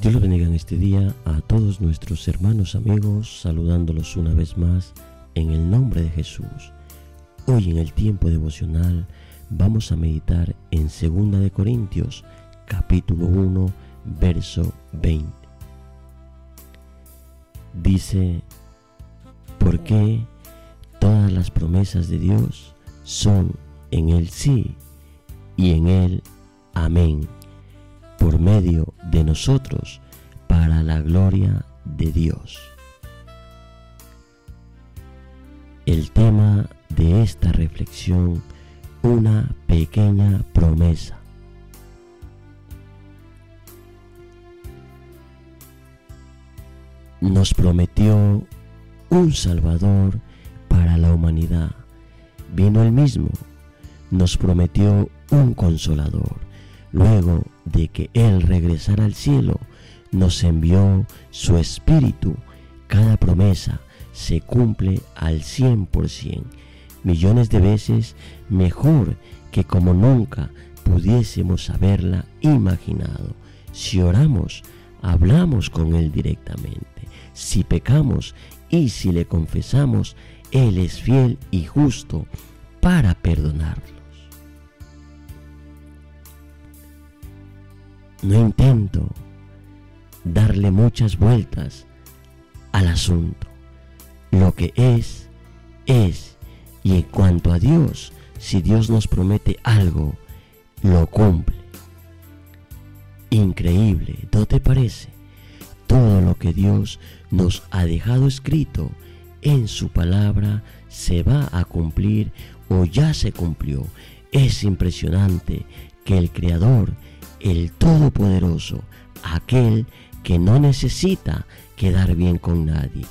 Dios lo bendiga en este día a todos nuestros hermanos amigos, saludándolos una vez más en el nombre de Jesús. Hoy en el tiempo devocional vamos a meditar en 2 de Corintios capítulo 1 verso 20. Dice, porque todas las promesas de Dios son en el sí y en el amén por medio de nosotros para la gloria de Dios. El tema de esta reflexión, una pequeña promesa. Nos prometió un Salvador para la humanidad. Vino el mismo. Nos prometió un consolador Luego de que Él regresara al cielo, nos envió su Espíritu. Cada promesa se cumple al cien por cien, millones de veces mejor que como nunca pudiésemos haberla imaginado. Si oramos, hablamos con Él directamente. Si pecamos y si le confesamos, Él es fiel y justo para perdonarlo. No intento darle muchas vueltas al asunto. Lo que es, es. Y en cuanto a Dios, si Dios nos promete algo, lo cumple. Increíble, ¿no te parece? Todo lo que Dios nos ha dejado escrito en su palabra se va a cumplir o ya se cumplió. Es impresionante que el Creador el Todopoderoso, aquel que no necesita quedar bien con nadie,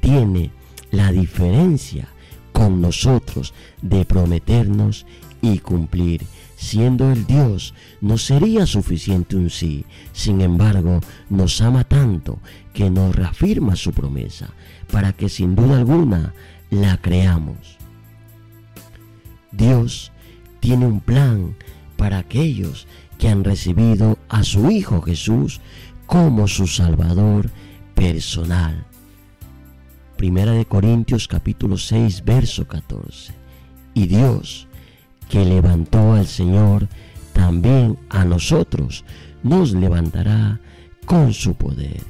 tiene la diferencia con nosotros de prometernos y cumplir. Siendo el Dios, no sería suficiente un sí. Sin embargo, nos ama tanto que nos reafirma su promesa para que sin duda alguna la creamos. Dios tiene un plan para aquellos que han recibido a su Hijo Jesús como su Salvador personal. Primera de Corintios capítulo 6 verso 14. Y Dios, que levantó al Señor, también a nosotros nos levantará con su poder.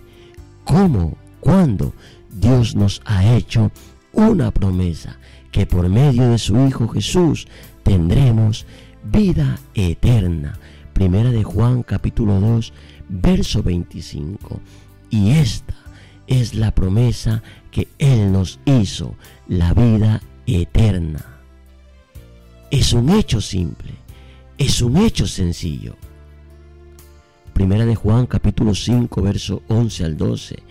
¿Cómo? ¿Cuándo? Dios nos ha hecho una promesa que por medio de su Hijo Jesús tendremos vida eterna. Primera de Juan capítulo 2, verso 25. Y esta es la promesa que Él nos hizo, la vida eterna. Es un hecho simple, es un hecho sencillo. Primera de Juan capítulo 5, verso 11 al 12.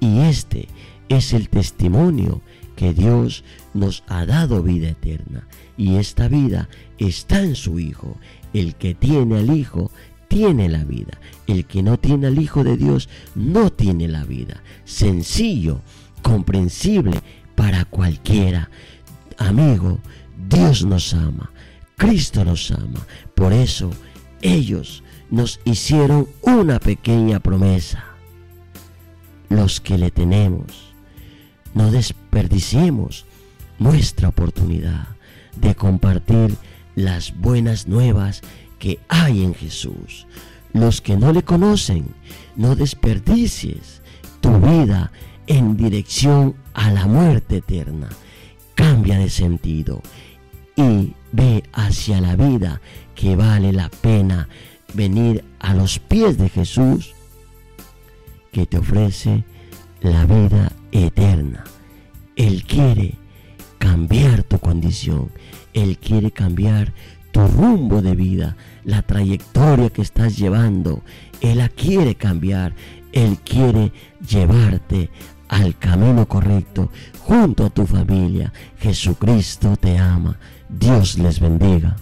Y este es el testimonio que Dios nos ha dado vida eterna. Y esta vida está en su Hijo. El que tiene al Hijo tiene la vida. El que no tiene al Hijo de Dios no tiene la vida. Sencillo, comprensible para cualquiera. Amigo, Dios nos ama. Cristo nos ama. Por eso ellos nos hicieron una pequeña promesa. Los que le tenemos, no desperdiciemos nuestra oportunidad de compartir las buenas nuevas que hay en Jesús. Los que no le conocen, no desperdicies tu vida en dirección a la muerte eterna. Cambia de sentido y ve hacia la vida que vale la pena venir a los pies de Jesús que te ofrece la vida eterna. Él quiere cambiar tu condición. Él quiere cambiar tu rumbo de vida, la trayectoria que estás llevando. Él la quiere cambiar. Él quiere llevarte al camino correcto junto a tu familia. Jesucristo te ama. Dios les bendiga.